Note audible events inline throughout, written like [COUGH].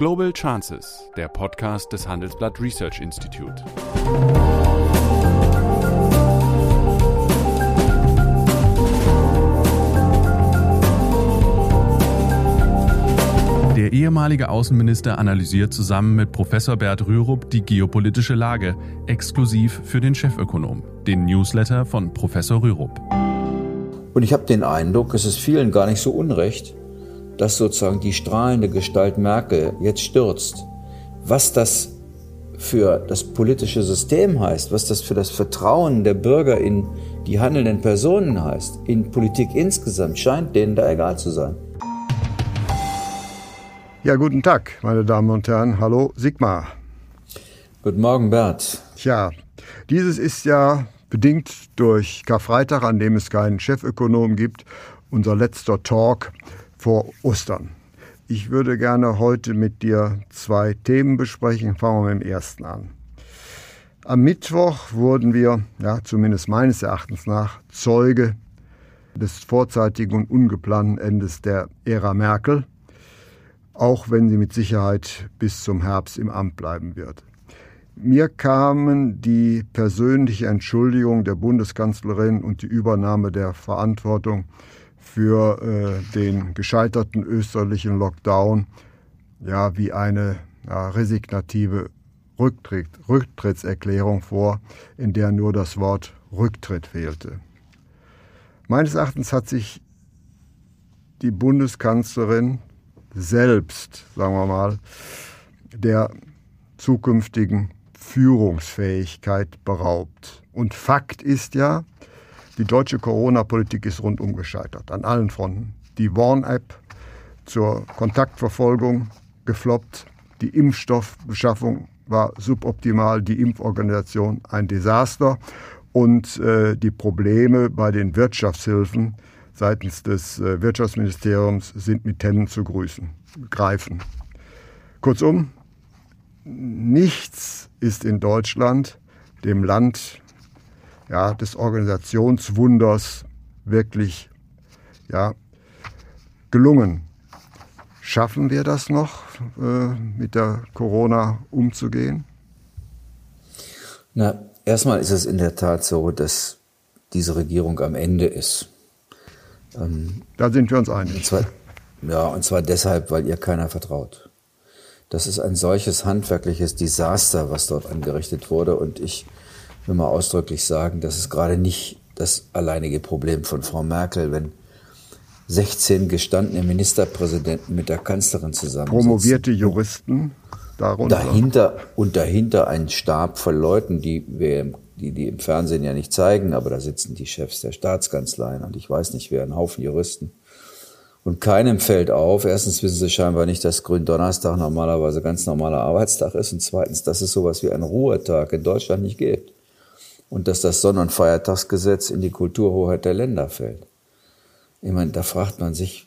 Global Chances, der Podcast des Handelsblatt Research Institute. Der ehemalige Außenminister analysiert zusammen mit Professor Bert Rürup die geopolitische Lage, exklusiv für den Chefökonom, den Newsletter von Professor Rürup. Und ich habe den Eindruck, es ist vielen gar nicht so unrecht, dass sozusagen die strahlende Gestalt Merkel jetzt stürzt. Was das für das politische System heißt, was das für das Vertrauen der Bürger in die handelnden Personen heißt, in Politik insgesamt, scheint denen da egal zu sein. Ja, guten Tag, meine Damen und Herren. Hallo, Sigmar. Guten Morgen, Bert. Tja, dieses ist ja bedingt durch Karfreitag, an dem es keinen Chefökonom gibt, unser letzter Talk vor Ostern. Ich würde gerne heute mit dir zwei Themen besprechen. Fangen wir mit dem ersten an. Am Mittwoch wurden wir, ja, zumindest meines Erachtens nach, Zeuge des vorzeitigen und ungeplanten Endes der Ära Merkel auch wenn sie mit Sicherheit bis zum Herbst im Amt bleiben wird. Mir kamen die persönliche Entschuldigung der Bundeskanzlerin und die Übernahme der Verantwortung für äh, den gescheiterten österlichen Lockdown ja wie eine ja, resignative Rücktritt, Rücktrittserklärung vor, in der nur das Wort Rücktritt fehlte. Meines Erachtens hat sich die Bundeskanzlerin selbst, sagen wir mal, der zukünftigen Führungsfähigkeit beraubt. Und Fakt ist ja, die deutsche Corona-Politik ist rundum gescheitert, an allen Fronten. Die Warn-App zur Kontaktverfolgung gefloppt, die Impfstoffbeschaffung war suboptimal, die Impforganisation ein Desaster und äh, die Probleme bei den Wirtschaftshilfen seitens des äh, Wirtschaftsministeriums sind mit Händen zu grüßen, greifen. Kurzum, nichts ist in Deutschland, dem Land ja, des Organisationswunders, wirklich ja, gelungen. Schaffen wir das noch, äh, mit der Corona umzugehen? Na, erstmal ist es in der Tat so, dass diese Regierung am Ende ist. Ähm, da sind wir uns einig. Und zwar, ja, und zwar deshalb, weil ihr keiner vertraut. Das ist ein solches handwerkliches Desaster, was dort angerichtet wurde. Und ich will mal ausdrücklich sagen, das ist gerade nicht das alleinige Problem von Frau Merkel, wenn 16 gestandene Ministerpräsidenten mit der Kanzlerin zusammen. Promovierte Juristen darunter. Dahinter und dahinter ein Stab von Leuten, die wir die die im Fernsehen ja nicht zeigen, aber da sitzen die Chefs der Staatskanzleien und ich weiß nicht wer, ein Haufen Juristen. Und keinem fällt auf, erstens wissen sie scheinbar nicht, dass Gründonnerstag normalerweise ganz normaler Arbeitstag ist und zweitens, dass es sowas wie einen Ruhetag in Deutschland nicht gibt. Und dass das Sonn- und Feiertagsgesetz in die Kulturhoheit der Länder fällt. Ich meine, da fragt man sich,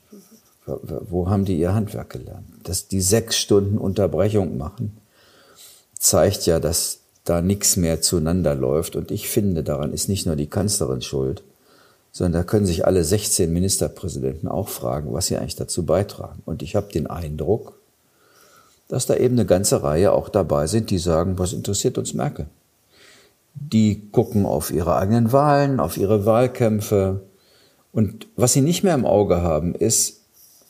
wo haben die ihr Handwerk gelernt? Dass die sechs Stunden Unterbrechung machen, zeigt ja, dass da nichts mehr zueinander läuft. Und ich finde, daran ist nicht nur die Kanzlerin schuld, sondern da können sich alle 16 Ministerpräsidenten auch fragen, was sie eigentlich dazu beitragen. Und ich habe den Eindruck, dass da eben eine ganze Reihe auch dabei sind, die sagen, was interessiert uns Merkel? Die gucken auf ihre eigenen Wahlen, auf ihre Wahlkämpfe. Und was sie nicht mehr im Auge haben, ist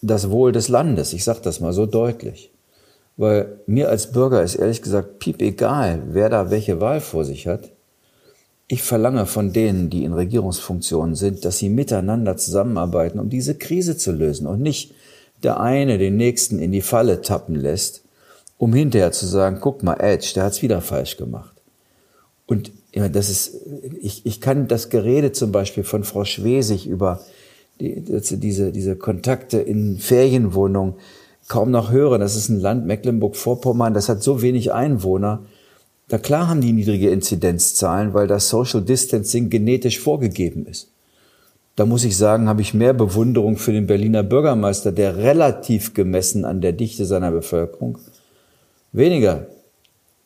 das Wohl des Landes. Ich sage das mal so deutlich. Weil mir als Bürger ist ehrlich gesagt piep egal, wer da welche Wahl vor sich hat. Ich verlange von denen, die in Regierungsfunktionen sind, dass sie miteinander zusammenarbeiten, um diese Krise zu lösen und nicht der eine den nächsten in die Falle tappen lässt, um hinterher zu sagen, guck mal, Edge, der hat's wieder falsch gemacht. Und ja, das ist, ich, ich kann das Gerede zum Beispiel von Frau Schwesig über die, diese, diese Kontakte in Ferienwohnungen, kaum noch höre. Das ist ein Land Mecklenburg-Vorpommern, das hat so wenig Einwohner. Da klar haben die niedrige Inzidenzzahlen, weil das Social Distancing genetisch vorgegeben ist. Da muss ich sagen, habe ich mehr Bewunderung für den Berliner Bürgermeister, der relativ gemessen an der Dichte seiner Bevölkerung weniger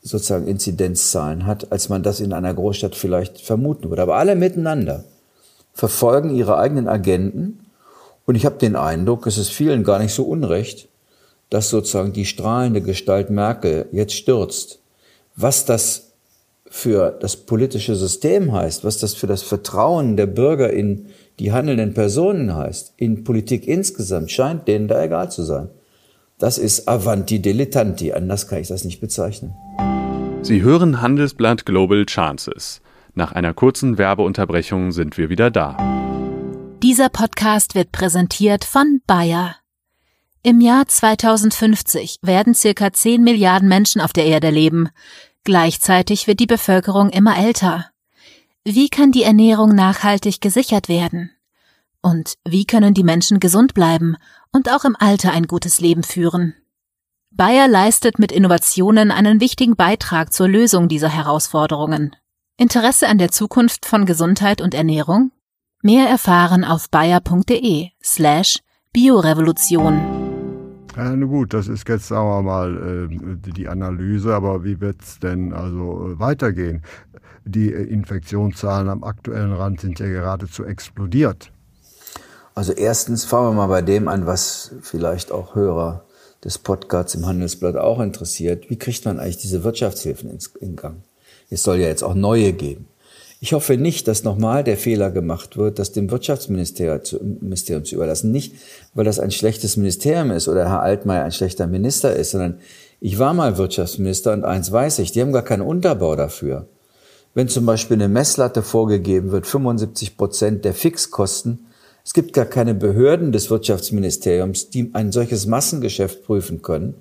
sozusagen Inzidenzzahlen hat, als man das in einer Großstadt vielleicht vermuten würde. Aber alle miteinander verfolgen ihre eigenen Agenten und ich habe den Eindruck, es ist vielen gar nicht so unrecht, dass sozusagen die strahlende Gestalt Merkel jetzt stürzt, was das für das politische System heißt, was das für das Vertrauen der Bürger in die handelnden Personen heißt, in Politik insgesamt, scheint denen da egal zu sein. Das ist Avanti Dilettanti, anders kann ich das nicht bezeichnen. Sie hören Handelsblatt Global Chances. Nach einer kurzen Werbeunterbrechung sind wir wieder da. Dieser Podcast wird präsentiert von Bayer. Im Jahr 2050 werden circa 10 Milliarden Menschen auf der Erde leben. Gleichzeitig wird die Bevölkerung immer älter. Wie kann die Ernährung nachhaltig gesichert werden? Und wie können die Menschen gesund bleiben und auch im Alter ein gutes Leben führen? Bayer leistet mit Innovationen einen wichtigen Beitrag zur Lösung dieser Herausforderungen. Interesse an der Zukunft von Gesundheit und Ernährung? Mehr erfahren auf bayer.de slash Biorevolution. Ja, na gut, das ist jetzt, sagen wir mal, äh, die Analyse, aber wie wird es denn also äh, weitergehen? Die äh, Infektionszahlen am aktuellen Rand sind ja geradezu explodiert. Also erstens fangen wir mal bei dem an, was vielleicht auch Hörer des Podcasts im Handelsblatt auch interessiert. Wie kriegt man eigentlich diese Wirtschaftshilfen in Gang? Es soll ja jetzt auch neue geben. Ich hoffe nicht, dass nochmal der Fehler gemacht wird, das dem Wirtschaftsministerium zu, überlassen. Nicht, weil das ein schlechtes Ministerium ist oder Herr Altmaier ein schlechter Minister ist, sondern ich war mal Wirtschaftsminister und eins weiß ich, die haben gar keinen Unterbau dafür. Wenn zum Beispiel eine Messlatte vorgegeben wird, 75 Prozent der Fixkosten, es gibt gar keine Behörden des Wirtschaftsministeriums, die ein solches Massengeschäft prüfen können.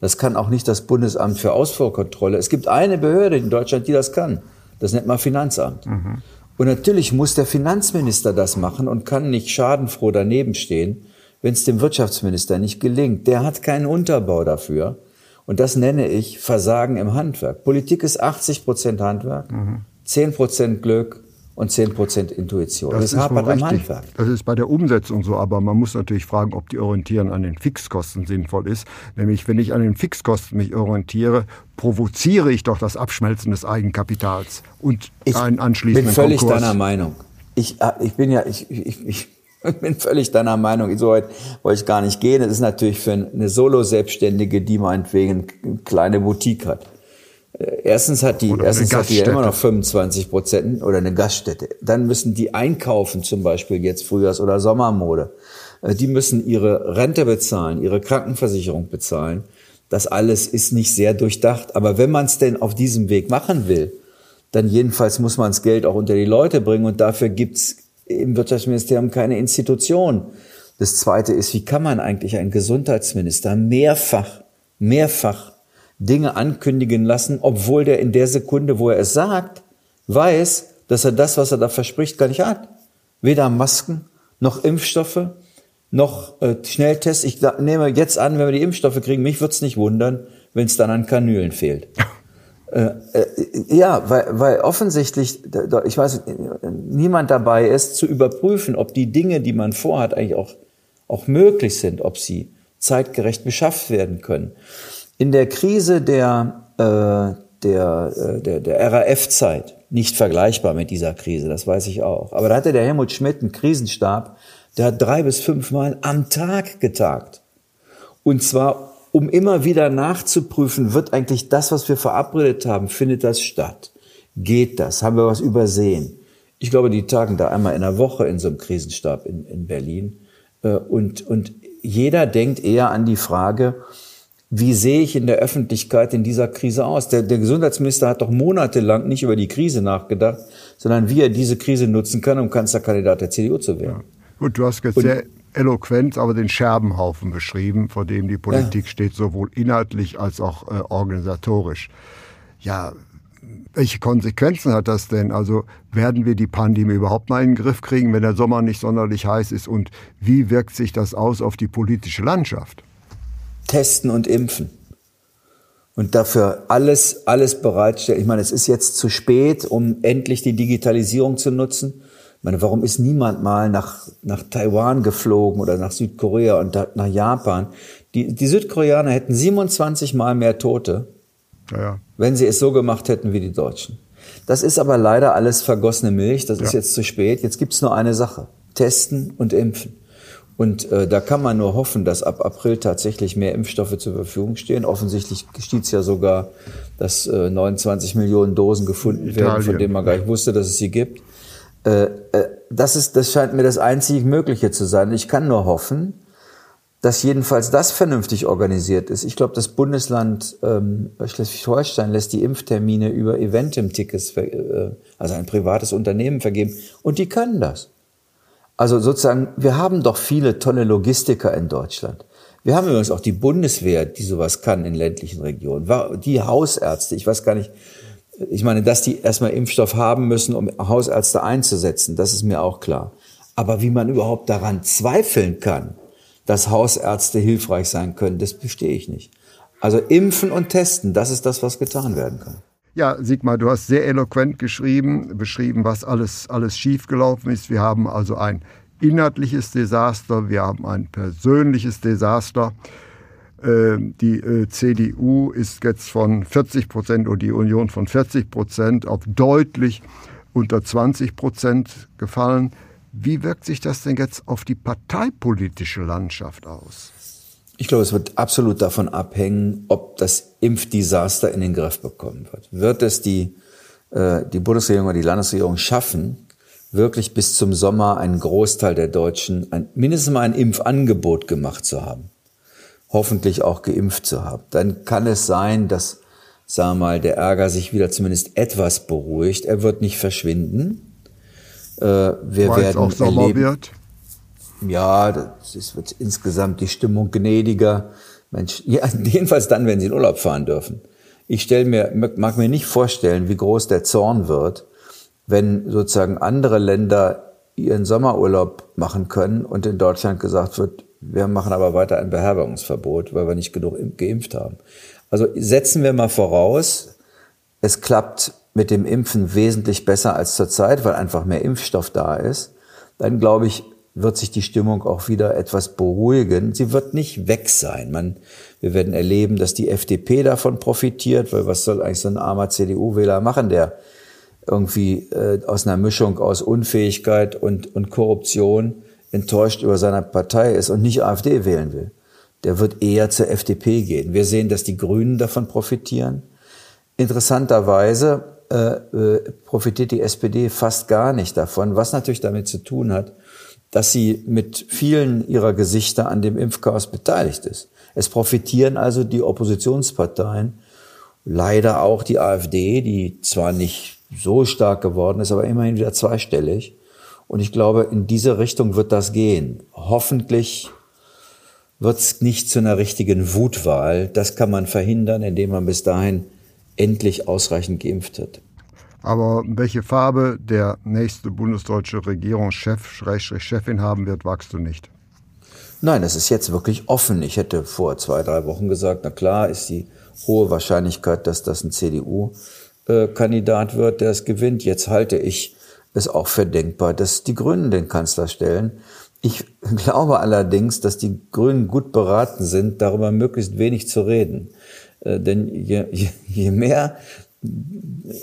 Das kann auch nicht das Bundesamt für Ausfuhrkontrolle. Es gibt eine Behörde in Deutschland, die das kann. Das nennt man Finanzamt. Mhm. Und natürlich muss der Finanzminister das machen und kann nicht schadenfroh daneben stehen, wenn es dem Wirtschaftsminister nicht gelingt. Der hat keinen Unterbau dafür. Und das nenne ich Versagen im Handwerk. Politik ist 80 Prozent Handwerk, mhm. 10 Prozent Glück, und 10% Intuition. Das, das ist hapert am Handwerk. Das ist bei der Umsetzung so, aber man muss natürlich fragen, ob die Orientierung an den Fixkosten sinnvoll ist. Nämlich, wenn ich an den Fixkosten mich orientiere, provoziere ich doch das Abschmelzen des Eigenkapitals und ich einen anschließenden bin völlig Konkurs. deiner Meinung. Ich, äh, ich bin ja, ich, ich, ich [LAUGHS] bin völlig deiner Meinung. So weit wollte ich gar nicht gehen. Das ist natürlich für eine Solo-Selbstständige, die meinetwegen eine kleine Boutique hat erstens hat die, erstens hat die ja immer noch 25 Prozent oder eine Gaststätte. Dann müssen die einkaufen, zum Beispiel jetzt Frühjahrs- oder Sommermode. Äh, die müssen ihre Rente bezahlen, ihre Krankenversicherung bezahlen. Das alles ist nicht sehr durchdacht. Aber wenn man es denn auf diesem Weg machen will, dann jedenfalls muss man das Geld auch unter die Leute bringen und dafür gibt's im Wirtschaftsministerium keine Institution. Das Zweite ist, wie kann man eigentlich einen Gesundheitsminister mehrfach, mehrfach Dinge ankündigen lassen, obwohl der in der Sekunde, wo er es sagt, weiß, dass er das, was er da verspricht, gar nicht hat. Weder Masken noch Impfstoffe noch äh, Schnelltests. Ich nehme jetzt an, wenn wir die Impfstoffe kriegen, mich wird's nicht wundern, wenn es dann an Kanülen fehlt. [LAUGHS] äh, äh, ja, weil, weil offensichtlich, ich weiß, niemand dabei ist, zu überprüfen, ob die Dinge, die man vorhat, eigentlich auch, auch möglich sind, ob sie zeitgerecht beschafft werden können. In der Krise der, äh, der, äh, der, der RAF-Zeit, nicht vergleichbar mit dieser Krise, das weiß ich auch, aber da hatte der Helmut Schmidt einen Krisenstab, der hat drei bis fünf Mal am Tag getagt. Und zwar, um immer wieder nachzuprüfen, wird eigentlich das, was wir verabredet haben, findet das statt? Geht das? Haben wir was übersehen? Ich glaube, die tagen da einmal in der Woche in so einem Krisenstab in, in Berlin. Äh, und, und jeder denkt eher an die Frage, wie sehe ich in der Öffentlichkeit in dieser Krise aus? Der, der Gesundheitsminister hat doch monatelang nicht über die Krise nachgedacht, sondern wie er diese Krise nutzen kann, um Kanzlerkandidat der CDU zu werden. Ja. Gut, du hast jetzt Und, sehr eloquent aber den Scherbenhaufen beschrieben, vor dem die Politik ja. steht, sowohl inhaltlich als auch äh, organisatorisch. Ja, welche Konsequenzen hat das denn? Also werden wir die Pandemie überhaupt mal in den Griff kriegen, wenn der Sommer nicht sonderlich heiß ist? Und wie wirkt sich das aus auf die politische Landschaft? Testen und impfen. Und dafür alles, alles bereitstellen. Ich meine, es ist jetzt zu spät, um endlich die Digitalisierung zu nutzen. Ich meine, warum ist niemand mal nach, nach Taiwan geflogen oder nach Südkorea und nach Japan? Die, die Südkoreaner hätten 27 Mal mehr Tote, ja, ja. wenn sie es so gemacht hätten wie die Deutschen. Das ist aber leider alles vergossene Milch. Das ja. ist jetzt zu spät. Jetzt gibt's nur eine Sache. Testen und impfen. Und äh, da kann man nur hoffen, dass ab April tatsächlich mehr Impfstoffe zur Verfügung stehen. Offensichtlich geschieht es ja sogar, dass äh, 29 Millionen Dosen gefunden Italien. werden, von denen man gar nicht wusste, dass es sie gibt. Äh, äh, das, ist, das scheint mir das einzig Mögliche zu sein. Ich kann nur hoffen, dass jedenfalls das vernünftig organisiert ist. Ich glaube, das Bundesland ähm, Schleswig-Holstein lässt die Impftermine über Eventim-Tickets, äh, also ein privates Unternehmen vergeben. Und die können das. Also sozusagen, wir haben doch viele tolle Logistiker in Deutschland. Wir haben übrigens auch die Bundeswehr, die sowas kann in ländlichen Regionen. Die Hausärzte, ich weiß gar nicht, ich meine, dass die erstmal Impfstoff haben müssen, um Hausärzte einzusetzen, das ist mir auch klar. Aber wie man überhaupt daran zweifeln kann, dass Hausärzte hilfreich sein können, das bestehe ich nicht. Also impfen und testen, das ist das, was getan werden kann. Ja, Sigmar, du hast sehr eloquent geschrieben, beschrieben, was alles, alles schiefgelaufen ist. Wir haben also ein inhaltliches Desaster, wir haben ein persönliches Desaster. Ähm, die äh, CDU ist jetzt von 40 Prozent oder die Union von 40 Prozent auf deutlich unter 20 Prozent gefallen. Wie wirkt sich das denn jetzt auf die parteipolitische Landschaft aus? Ich glaube, es wird absolut davon abhängen, ob das Impfdesaster in den Griff bekommen wird. Wird es die, äh, die Bundesregierung oder die Landesregierung schaffen, wirklich bis zum Sommer einen Großteil der Deutschen ein, mindestens mal ein Impfangebot gemacht zu haben? Hoffentlich auch geimpft zu haben. Dann kann es sein, dass, sagen wir mal, der Ärger sich wieder zumindest etwas beruhigt. Er wird nicht verschwinden äh, wir Weil werden auch Sommer erleben, wird. Ja, ist, wird insgesamt die Stimmung gnädiger. Mensch, [LAUGHS] ja, jedenfalls dann, wenn sie in Urlaub fahren dürfen. Ich stelle mir, mag mir nicht vorstellen, wie groß der Zorn wird, wenn sozusagen andere Länder ihren Sommerurlaub machen können und in Deutschland gesagt wird, wir machen aber weiter ein Beherbergungsverbot, weil wir nicht genug geimpft haben. Also setzen wir mal voraus, es klappt mit dem Impfen wesentlich besser als zurzeit, weil einfach mehr Impfstoff da ist, dann glaube ich, wird sich die Stimmung auch wieder etwas beruhigen. Sie wird nicht weg sein. Man, wir werden erleben, dass die FDP davon profitiert, weil was soll eigentlich so ein armer CDU-Wähler machen, der irgendwie äh, aus einer Mischung aus Unfähigkeit und, und Korruption enttäuscht über seine Partei ist und nicht AfD wählen will. Der wird eher zur FDP gehen. Wir sehen, dass die Grünen davon profitieren. Interessanterweise äh, äh, profitiert die SPD fast gar nicht davon, was natürlich damit zu tun hat, dass sie mit vielen ihrer Gesichter an dem Impfchaos beteiligt ist. Es profitieren also die Oppositionsparteien, leider auch die AfD, die zwar nicht so stark geworden ist, aber immerhin wieder zweistellig. Und ich glaube, in diese Richtung wird das gehen. Hoffentlich wird es nicht zu einer richtigen Wutwahl. Das kann man verhindern, indem man bis dahin endlich ausreichend geimpft hat. Aber welche Farbe der nächste bundesdeutsche Regierungschef, Schrägstrich Chefin haben wird, wagst du nicht. Nein, das ist jetzt wirklich offen. Ich hätte vor zwei, drei Wochen gesagt, na klar ist die hohe Wahrscheinlichkeit, dass das ein CDU-Kandidat wird, der es gewinnt. Jetzt halte ich es auch für denkbar, dass die Grünen den Kanzler stellen. Ich [LAUGHS] glaube allerdings, dass die Grünen gut beraten sind, darüber möglichst wenig zu reden. Äh, denn je, je mehr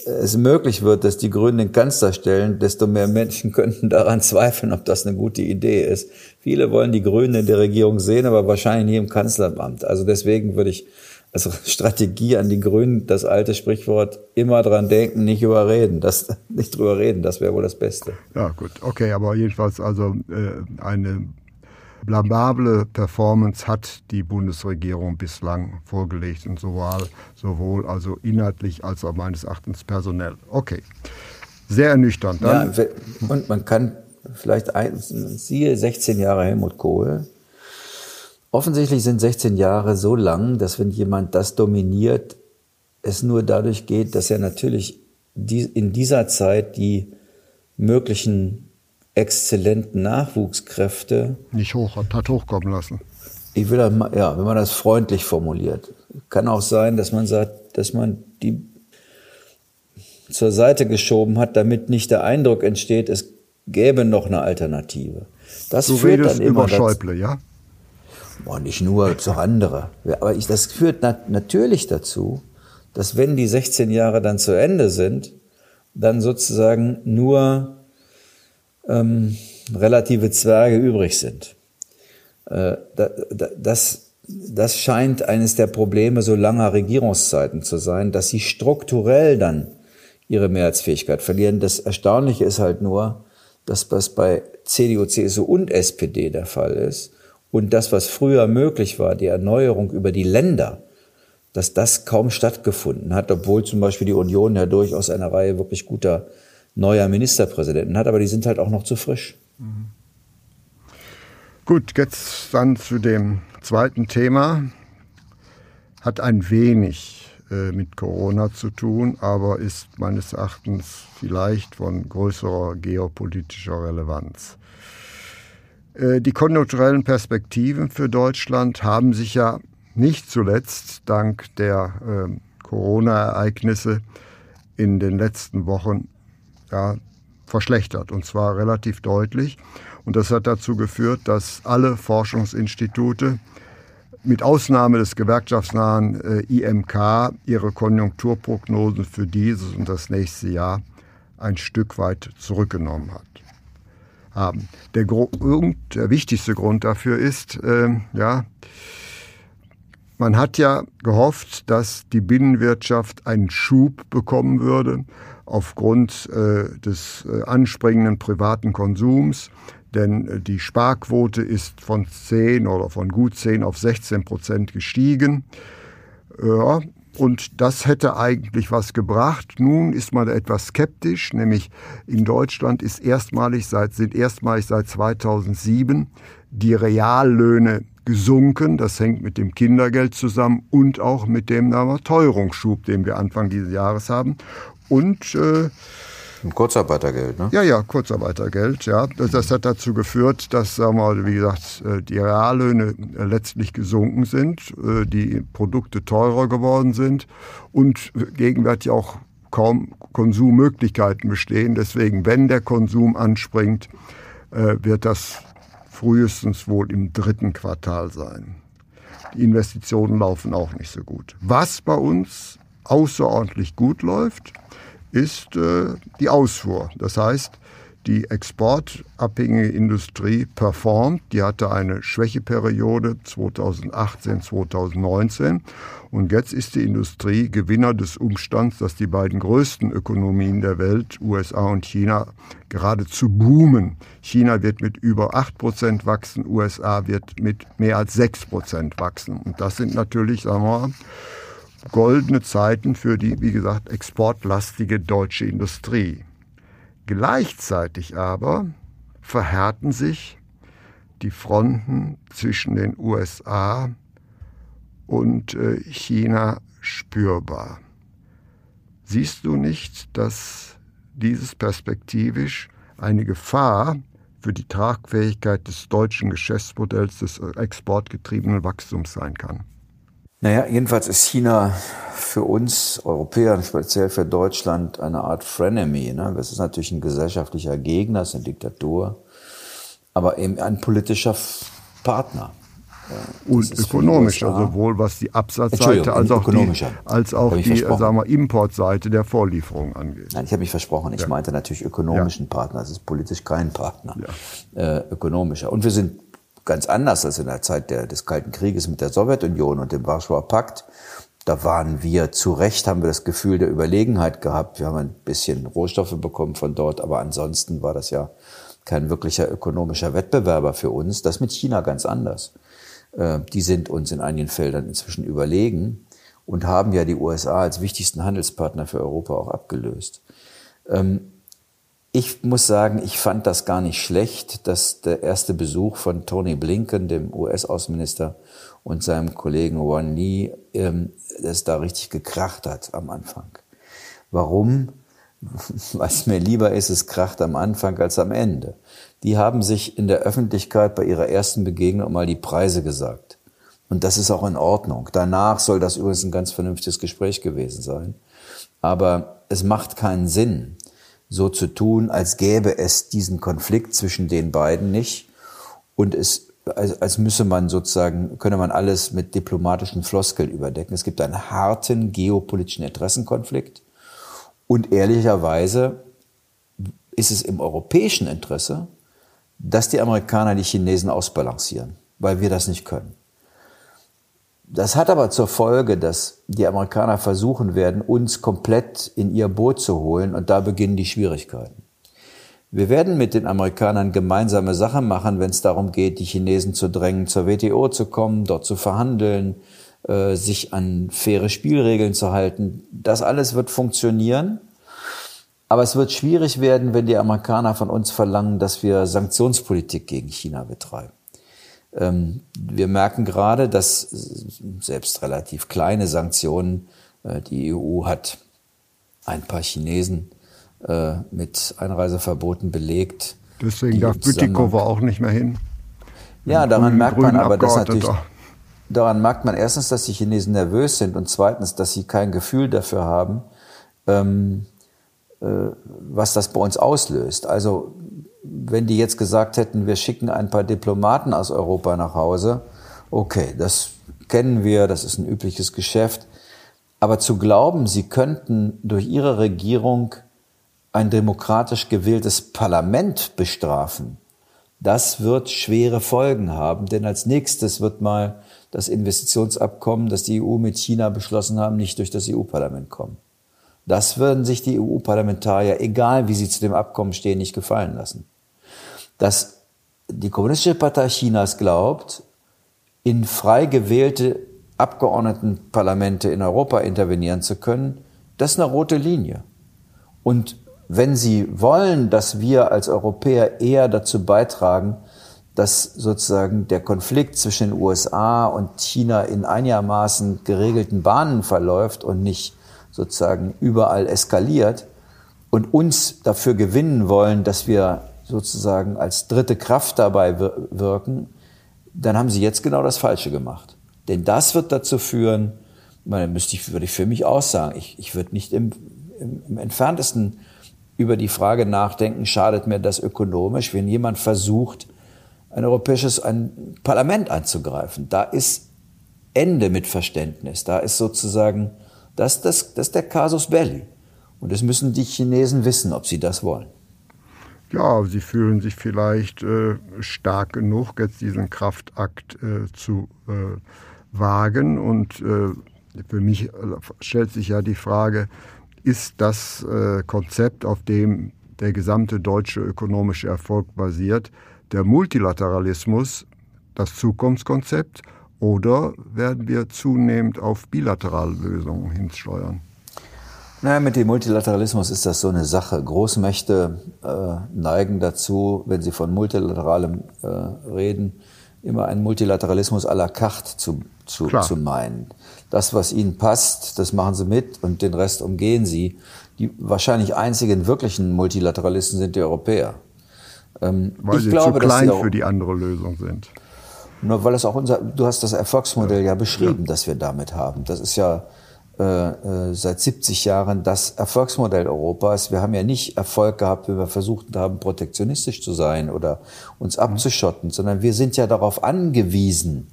es möglich wird, dass die Grünen den Kanzler stellen, desto mehr Menschen könnten daran zweifeln, ob das eine gute Idee ist. Viele wollen die Grünen in der Regierung sehen, aber wahrscheinlich nie im Kanzleramt. Also deswegen würde ich als Strategie an die Grünen das alte Sprichwort immer dran denken, nicht überreden, das nicht drüber reden, das wäre wohl das Beste. Ja, gut, okay, aber jedenfalls also äh, eine blamable Performance hat die Bundesregierung bislang vorgelegt und sowohl, sowohl also inhaltlich als auch meines Erachtens personell. Okay, sehr ernüchternd. Dann ja, und man kann vielleicht ein, siehe 16 Jahre Helmut Kohl. Offensichtlich sind 16 Jahre so lang, dass wenn jemand das dominiert, es nur dadurch geht, dass er natürlich in dieser Zeit die möglichen exzellenten Nachwuchskräfte nicht hoch hat hochkommen lassen. Ich will das mal, ja, wenn man das freundlich formuliert, kann auch sein, dass man sagt, dass man die zur Seite geschoben hat, damit nicht der Eindruck entsteht, es gäbe noch eine Alternative. Das du führt dann immer über Schäuble, ja? Boah, nicht nur, zu andere. Aber ich, das führt nat natürlich dazu, dass wenn die 16 Jahre dann zu Ende sind, dann sozusagen nur ähm, relative Zwerge übrig sind. Äh, das, das scheint eines der Probleme so langer Regierungszeiten zu sein, dass sie strukturell dann ihre Mehrheitsfähigkeit verlieren. Das Erstaunliche ist halt nur, dass was bei CDU, CSU und SPD der Fall ist und das, was früher möglich war, die Erneuerung über die Länder, dass das kaum stattgefunden hat, obwohl zum Beispiel die Union ja durchaus eine Reihe wirklich guter neuer Ministerpräsidenten hat, aber die sind halt auch noch zu frisch. Gut, jetzt dann zu dem zweiten Thema. Hat ein wenig äh, mit Corona zu tun, aber ist meines Erachtens vielleicht von größerer geopolitischer Relevanz. Äh, die konjunkturellen Perspektiven für Deutschland haben sich ja nicht zuletzt dank der äh, Corona-Ereignisse in den letzten Wochen ja, verschlechtert, und zwar relativ deutlich. Und das hat dazu geführt, dass alle Forschungsinstitute mit Ausnahme des gewerkschaftsnahen äh, IMK ihre Konjunkturprognosen für dieses und das nächste Jahr ein Stück weit zurückgenommen hat. Haben. Der, der wichtigste Grund dafür ist, äh, ja, man hat ja gehofft, dass die Binnenwirtschaft einen Schub bekommen würde aufgrund äh, des äh, anspringenden privaten Konsums, denn äh, die Sparquote ist von 10 oder von gut 10 auf 16 Prozent gestiegen. Ja, und das hätte eigentlich was gebracht. Nun ist man etwas skeptisch, nämlich in Deutschland ist erstmalig seit, sind erstmalig seit 2007 die Reallöhne gesunken. Das hängt mit dem Kindergeld zusammen und auch mit dem Teuerungsschub, den wir Anfang dieses Jahres haben. Und äh, Kurzarbeitergeld, ne? Ja, ja, Kurzarbeitergeld, ja. Das, das, hat dazu geführt, dass, sagen wir mal, wie gesagt, äh, die Reallöhne äh, letztlich gesunken sind, äh, die Produkte teurer geworden sind und gegenwärtig auch kaum Konsummöglichkeiten bestehen. Deswegen, wenn der Konsum anspringt, wird das frühestens wohl im dritten Quartal sein. Die Investitionen laufen auch nicht so gut. Was bei uns außerordentlich gut läuft, ist äh, die Ausfuhr. Das heißt, die exportabhängige Industrie performt. Die hatte eine Schwächeperiode 2018, 2019. Und jetzt ist die Industrie Gewinner des Umstands, dass die beiden größten Ökonomien der Welt, USA und China, geradezu boomen. China wird mit über 8 Prozent wachsen, USA wird mit mehr als 6 Prozent wachsen. Und das sind natürlich, sagen wir mal, goldene Zeiten für die, wie gesagt, exportlastige deutsche Industrie. Gleichzeitig aber verhärten sich die Fronten zwischen den USA und äh, China spürbar. Siehst du nicht, dass dieses perspektivisch eine Gefahr für die Tragfähigkeit des deutschen Geschäftsmodells des exportgetriebenen Wachstums sein kann? Naja, jedenfalls ist China für uns Europäer speziell für Deutschland eine Art Frenemy. Ne? Das ist natürlich ein gesellschaftlicher Gegner, es ist eine Diktatur, aber eben ein politischer Partner. Und ökonomisch, also sowohl was die Absatzseite als auch die, als auch die sagen wir, Importseite der Vorlieferung angeht. Nein, ich habe mich versprochen. Ich ja. meinte natürlich ökonomischen ja. Partner. Es ist politisch kein Partner, ja. äh, ökonomischer. Und wir sind ganz anders als in der Zeit der, des Kalten Krieges mit der Sowjetunion und dem Warschauer Pakt. Da waren wir zu Recht, haben wir das Gefühl der Überlegenheit gehabt. Wir haben ein bisschen Rohstoffe bekommen von dort, aber ansonsten war das ja kein wirklicher ökonomischer Wettbewerber für uns. Das mit China ganz anders. Äh, die sind uns in einigen Feldern inzwischen überlegen und haben ja die USA als wichtigsten Handelspartner für Europa auch abgelöst. Ähm, ich muss sagen, ich fand das gar nicht schlecht, dass der erste Besuch von Tony Blinken, dem US-Außenminister, und seinem Kollegen Wan Yi, ähm, das da richtig gekracht hat am Anfang. Warum? [LAUGHS] Was mir lieber ist, es kracht am Anfang als am Ende. Die haben sich in der Öffentlichkeit bei ihrer ersten Begegnung mal die Preise gesagt. Und das ist auch in Ordnung. Danach soll das übrigens ein ganz vernünftiges Gespräch gewesen sein. Aber es macht keinen Sinn, so zu tun, als gäbe es diesen Konflikt zwischen den beiden nicht und es als, als müsse man sozusagen, könne man alles mit diplomatischen Floskeln überdecken. Es gibt einen harten geopolitischen Interessenkonflikt und ehrlicherweise ist es im europäischen Interesse, dass die Amerikaner die Chinesen ausbalancieren. weil wir das nicht können. Das hat aber zur Folge, dass die Amerikaner versuchen werden, uns komplett in ihr Boot zu holen und da beginnen die Schwierigkeiten. Wir werden mit den Amerikanern gemeinsame Sachen machen, wenn es darum geht, die Chinesen zu drängen, zur WTO zu kommen, dort zu verhandeln, äh, sich an faire Spielregeln zu halten. Das alles wird funktionieren. Aber es wird schwierig werden, wenn die Amerikaner von uns verlangen, dass wir Sanktionspolitik gegen China betreiben. Ähm, wir merken gerade, dass selbst relativ kleine Sanktionen, äh, die EU hat ein paar Chinesen äh, mit Einreiseverboten belegt. Deswegen darf Bütikofer auch nicht mehr hin. Ja, daran merkt man aber, dass natürlich, daran merkt man erstens, dass die Chinesen nervös sind und zweitens, dass sie kein Gefühl dafür haben, ähm, äh, was das bei uns auslöst. Also wenn die jetzt gesagt hätten, wir schicken ein paar Diplomaten aus Europa nach Hause, okay, das kennen wir, das ist ein übliches Geschäft. Aber zu glauben, sie könnten durch ihre Regierung ein demokratisch gewähltes Parlament bestrafen, das wird schwere Folgen haben, denn als nächstes wird mal das Investitionsabkommen, das die EU mit China beschlossen haben, nicht durch das EU-Parlament kommen. Das würden sich die EU-Parlamentarier, egal wie sie zu dem Abkommen stehen, nicht gefallen lassen. Dass die Kommunistische Partei Chinas glaubt, in frei gewählte Abgeordnetenparlamente in Europa intervenieren zu können, das ist eine rote Linie. Und wenn Sie wollen, dass wir als Europäer eher dazu beitragen, dass sozusagen der Konflikt zwischen den USA und China in einigermaßen geregelten Bahnen verläuft und nicht sozusagen überall eskaliert und uns dafür gewinnen wollen, dass wir sozusagen als dritte Kraft dabei wirken, dann haben sie jetzt genau das Falsche gemacht. Denn das wird dazu führen, meine, müsste ich, würde ich für mich aussagen, ich, ich würde nicht im, im, im entferntesten über die Frage nachdenken, schadet mir das ökonomisch, wenn jemand versucht, ein europäisches ein Parlament anzugreifen. Da ist Ende mit Verständnis. Da ist sozusagen, das, das, das ist der Casus Belli. Und das müssen die Chinesen wissen, ob sie das wollen. Ja, sie fühlen sich vielleicht äh, stark genug, jetzt diesen Kraftakt äh, zu äh, wagen. Und äh, für mich stellt sich ja die Frage, ist das äh, Konzept, auf dem der gesamte deutsche ökonomische Erfolg basiert, der Multilateralismus, das Zukunftskonzept, oder werden wir zunehmend auf bilaterale Lösungen hinsteuern? Naja, mit dem Multilateralismus ist das so eine Sache. Großmächte äh, neigen dazu, wenn sie von multilateralem äh, reden, immer einen Multilateralismus à la carte zu, zu, zu meinen das, was ihnen passt, das machen sie mit und den Rest umgehen sie. Die wahrscheinlich einzigen wirklichen Multilateralisten sind die Europäer. Ähm, weil sie glaube, zu klein für die andere Lösung sind. Nur weil es auch unser, du hast das Erfolgsmodell ja, ja beschrieben, ja. das wir damit haben. Das ist ja äh, äh seit 70 Jahren das Erfolgsmodell Europas. Wir haben ja nicht Erfolg gehabt, wenn wir versucht haben, protektionistisch zu sein oder uns mhm. abzuschotten, sondern wir sind ja darauf angewiesen,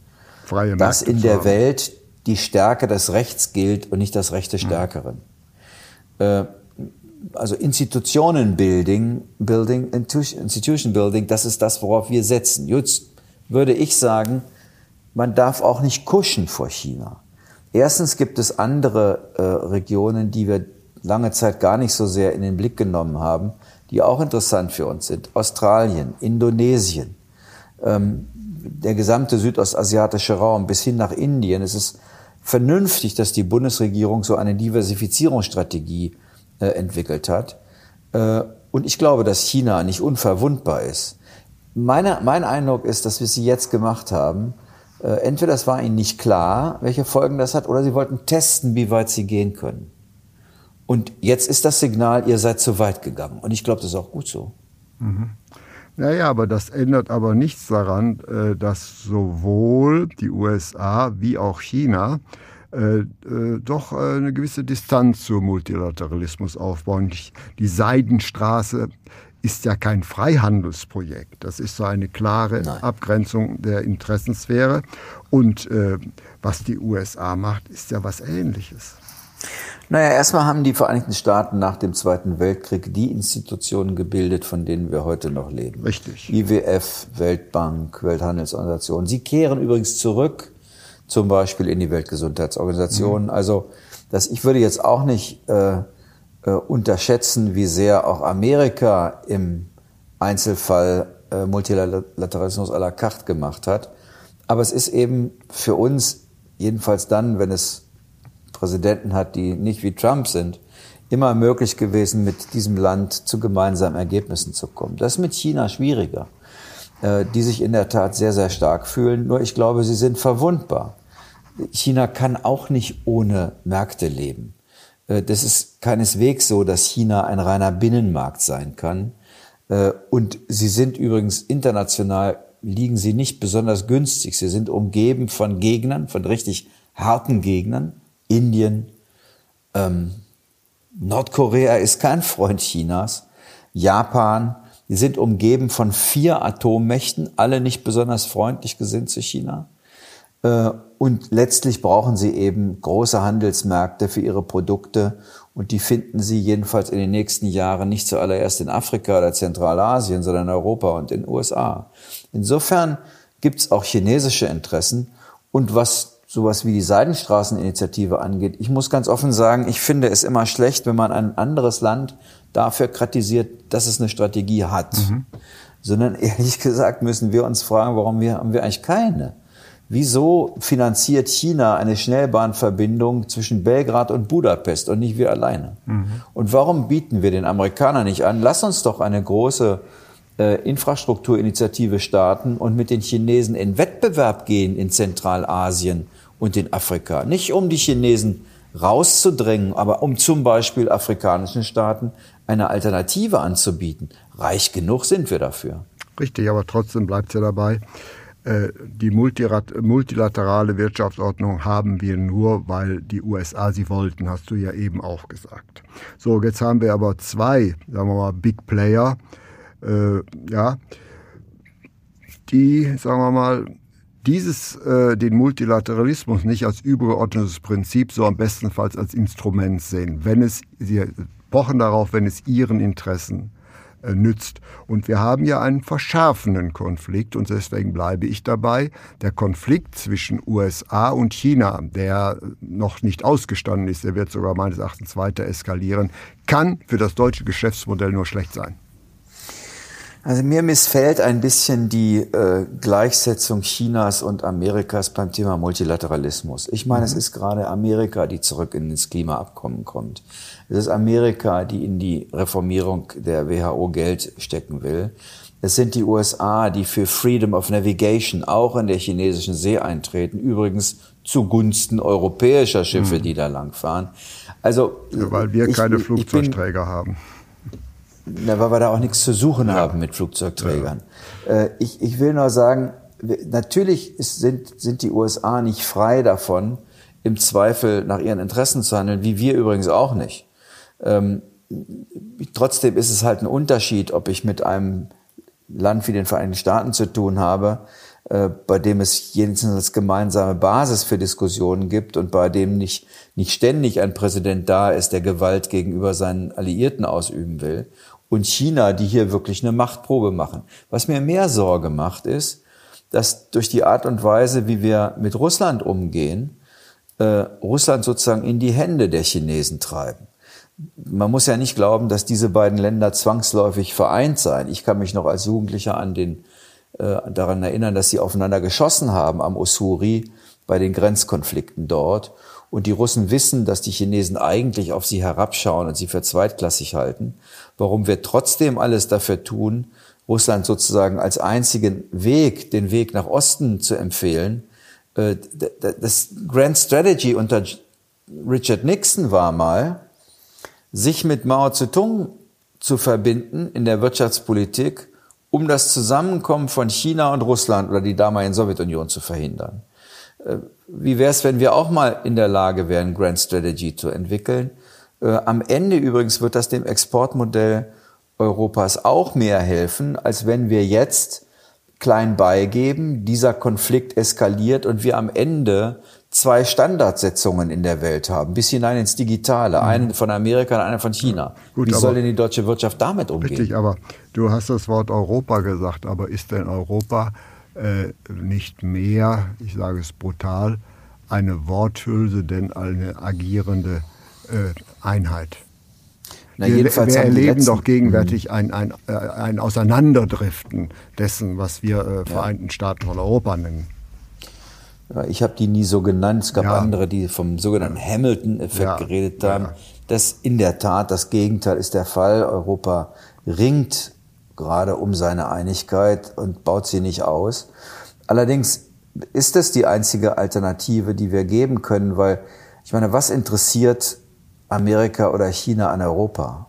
Freie dass in der Welt die Stärke des Rechts gilt und nicht das Recht des Stärkeren. Mhm. also Institutionen Building, Building, Institution Building, das ist das, worauf wir setzen. Jetzt würde ich sagen, man darf auch nicht kuschen vor China. Erstens gibt es andere äh, Regionen, die wir lange Zeit gar nicht so sehr in den Blick genommen haben, die auch interessant für uns sind. Australien, Indonesien, ähm, der gesamte südostasiatische Raum bis hin nach Indien. Es ist vernünftig, dass die Bundesregierung so eine Diversifizierungsstrategie äh, entwickelt hat. Äh, und ich glaube, dass China nicht unverwundbar ist. Meine, mein Eindruck ist, dass wir sie jetzt gemacht haben. Äh, entweder es war ihnen nicht klar, welche Folgen das hat, oder sie wollten testen, wie weit sie gehen können. Und jetzt ist das Signal, ihr seid zu weit gegangen. Und ich glaube, das ist auch gut so. Mhm. Naja, aber das ändert aber nichts daran, äh, dass sowohl die USA wie auch China äh, äh, doch eine gewisse Distanz zum Multilateralismus aufbauen. Die Seidenstraße ist ja kein Freihandelsprojekt. Das ist so eine klare Nein. Abgrenzung der Interessensphäre. Und äh, was die USA macht, ist ja was Ähnliches. Naja, erstmal haben die Vereinigten Staaten nach dem Zweiten Weltkrieg die Institutionen gebildet, von denen wir heute noch leben. Richtig. IWF, Weltbank, Welthandelsorganisation. Sie kehren übrigens zurück, zum Beispiel in die Weltgesundheitsorganisation. Mhm. Also, das, ich würde jetzt auch nicht äh, äh, unterschätzen, wie sehr auch Amerika im Einzelfall äh, Multilateralismus à la carte gemacht hat. Aber es ist eben für uns, jedenfalls dann, wenn es Präsidenten hat, die nicht wie Trump sind, immer möglich gewesen, mit diesem Land zu gemeinsamen Ergebnissen zu kommen. Das ist mit China schwieriger, äh, die sich in der Tat sehr, sehr stark fühlen. Nur ich glaube, sie sind verwundbar. China kann auch nicht ohne Märkte leben. Äh, das ist keineswegs so, dass China ein reiner Binnenmarkt sein kann. Äh, und sie sind übrigens international, liegen sie nicht besonders günstig. Sie sind umgeben von Gegnern, von richtig harten Gegnern. Indien, ähm, Nordkorea ist kein Freund Chinas, Japan, die sind umgeben von vier Atommächten, alle nicht besonders freundlich gesinnt zu China. Und letztlich brauchen sie eben große Handelsmärkte für ihre Produkte und die finden sie jedenfalls in den nächsten Jahren nicht zuallererst in Afrika oder Zentralasien, sondern in Europa und in den USA. Insofern gibt es auch chinesische Interessen. Und was sowas wie die Seidenstraßeninitiative angeht, ich muss ganz offen sagen, ich finde es immer schlecht, wenn man ein anderes Land dafür kritisiert, dass es eine Strategie hat. Mhm. Sondern [LAUGHS] ehrlich gesagt müssen wir uns fragen, warum wir, haben wir eigentlich keine? Wieso finanziert China eine Schnellbahnverbindung zwischen Belgrad und Budapest und nicht wir alleine? Mhm. Und warum bieten wir den Amerikanern nicht an, lass uns doch eine große äh, Infrastrukturinitiative starten und mit den Chinesen in Wettbewerb gehen in Zentralasien und in Afrika. Nicht um die Chinesen rauszudrängen, aber um zum Beispiel afrikanischen Staaten eine Alternative anzubieten. Reich genug sind wir dafür. Richtig, aber trotzdem bleibt es ja dabei. Äh, die multilaterale Wirtschaftsordnung haben wir nur, weil die USA sie wollten, hast du ja eben auch gesagt. So, jetzt haben wir aber zwei, sagen wir mal, Big Player, äh, ja, die, sagen wir mal, dieses, äh, den Multilateralismus nicht als übergeordnetes Prinzip, sondern bestenfalls als Instrument sehen, wenn es, sie pochen darauf, wenn es ihren Interessen nützt. Und wir haben ja einen verschärfenden Konflikt und deswegen bleibe ich dabei. Der Konflikt zwischen USA und China, der noch nicht ausgestanden ist, der wird sogar meines Erachtens weiter eskalieren, kann für das deutsche Geschäftsmodell nur schlecht sein. Also mir missfällt ein bisschen die äh, Gleichsetzung Chinas und Amerikas beim Thema Multilateralismus. Ich meine, mhm. es ist gerade Amerika, die zurück in das Klimaabkommen kommt. Es ist Amerika, die in die Reformierung der WHO Geld stecken will. Es sind die USA, die für Freedom of Navigation auch in der chinesischen See eintreten. Übrigens zugunsten europäischer Schiffe, mhm. die da langfahren. Also, ja, weil wir ich, keine Flugzeugträger bin, haben. Na, weil wir da auch nichts zu suchen ja. haben mit Flugzeugträgern. Ja. Äh, ich, ich will nur sagen, natürlich ist, sind, sind die USA nicht frei davon, im Zweifel nach ihren Interessen zu handeln, wie wir übrigens auch nicht. Ähm, trotzdem ist es halt ein Unterschied, ob ich mit einem Land wie den Vereinigten Staaten zu tun habe, äh, bei dem es jedenfalls gemeinsame Basis für Diskussionen gibt und bei dem nicht, nicht ständig ein Präsident da ist, der Gewalt gegenüber seinen Alliierten ausüben will und China, die hier wirklich eine Machtprobe machen. Was mir mehr Sorge macht, ist, dass durch die Art und Weise, wie wir mit Russland umgehen, äh, Russland sozusagen in die Hände der Chinesen treiben. Man muss ja nicht glauben, dass diese beiden Länder zwangsläufig vereint seien. Ich kann mich noch als Jugendlicher an den, äh, daran erinnern, dass sie aufeinander geschossen haben am Ussuri bei den Grenzkonflikten dort. Und die Russen wissen, dass die Chinesen eigentlich auf sie herabschauen und sie für zweitklassig halten warum wir trotzdem alles dafür tun, Russland sozusagen als einzigen Weg, den Weg nach Osten zu empfehlen. Äh, das Grand Strategy unter Richard Nixon war mal, sich mit Mao Zedong zu verbinden in der Wirtschaftspolitik, um das Zusammenkommen von China und Russland oder die damaligen Sowjetunion zu verhindern. Äh, wie wäre es, wenn wir auch mal in der Lage wären, Grand Strategy zu entwickeln? Äh, am Ende übrigens wird das dem Exportmodell Europas auch mehr helfen, als wenn wir jetzt klein beigeben, dieser Konflikt eskaliert und wir am Ende zwei Standardsetzungen in der Welt haben, bis hinein ins Digitale, mhm. einen von Amerika und einen von China. Gut, Wie soll denn die deutsche Wirtschaft damit umgehen? Richtig, aber du hast das Wort Europa gesagt, aber ist denn Europa äh, nicht mehr, ich sage es brutal, eine Worthülse, denn eine agierende äh, Einheit? Na, wir, wir erleben doch gegenwärtig ein, ein, äh, ein Auseinanderdriften dessen, was wir äh, Vereinten. Staaten von Europa nennen. Ja, ich habe die nie so genannt. Es gab ja. andere, die vom sogenannten Hamilton-Effekt geredet haben. Das in der Tat, das Gegenteil ist der Fall. Europa ringt gerade um seine Einigkeit und baut sie nicht aus. Allerdings ist es die einzige Alternative, die wir geben können, weil ich meine, was interessiert Amerika oder China an Europa.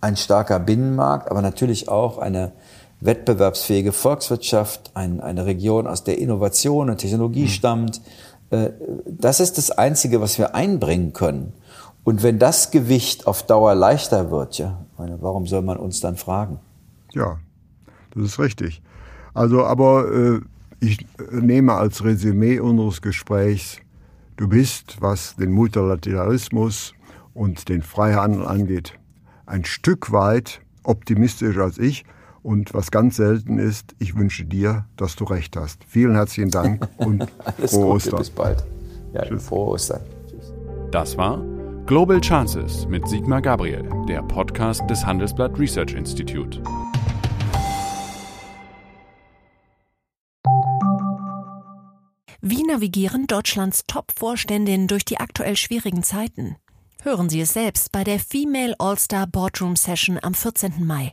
Ein starker Binnenmarkt, aber natürlich auch eine wettbewerbsfähige Volkswirtschaft, ein, eine Region, aus der Innovation und Technologie mhm. stammt. Äh, das ist das Einzige, was wir einbringen können. Und wenn das Gewicht auf Dauer leichter wird, ja, warum soll man uns dann fragen? Ja, das ist richtig. Also, aber äh, ich nehme als Resümee unseres Gesprächs, du bist, was den Multilateralismus und den Freihandel angeht, ein Stück weit optimistischer als ich. Und was ganz selten ist, ich wünsche dir, dass du recht hast. Vielen herzlichen Dank [LAUGHS] und Alles frohe Gute, Ostern. Bis bald. Ja, Tschüss. frohe Ostern. Tschüss. Das war Global Chances mit Sigmar Gabriel, der Podcast des Handelsblatt Research Institute. Wie navigieren Deutschlands Top-Vorständinnen durch die aktuell schwierigen Zeiten? Hören Sie es selbst bei der Female All-Star Boardroom Session am 14. Mai.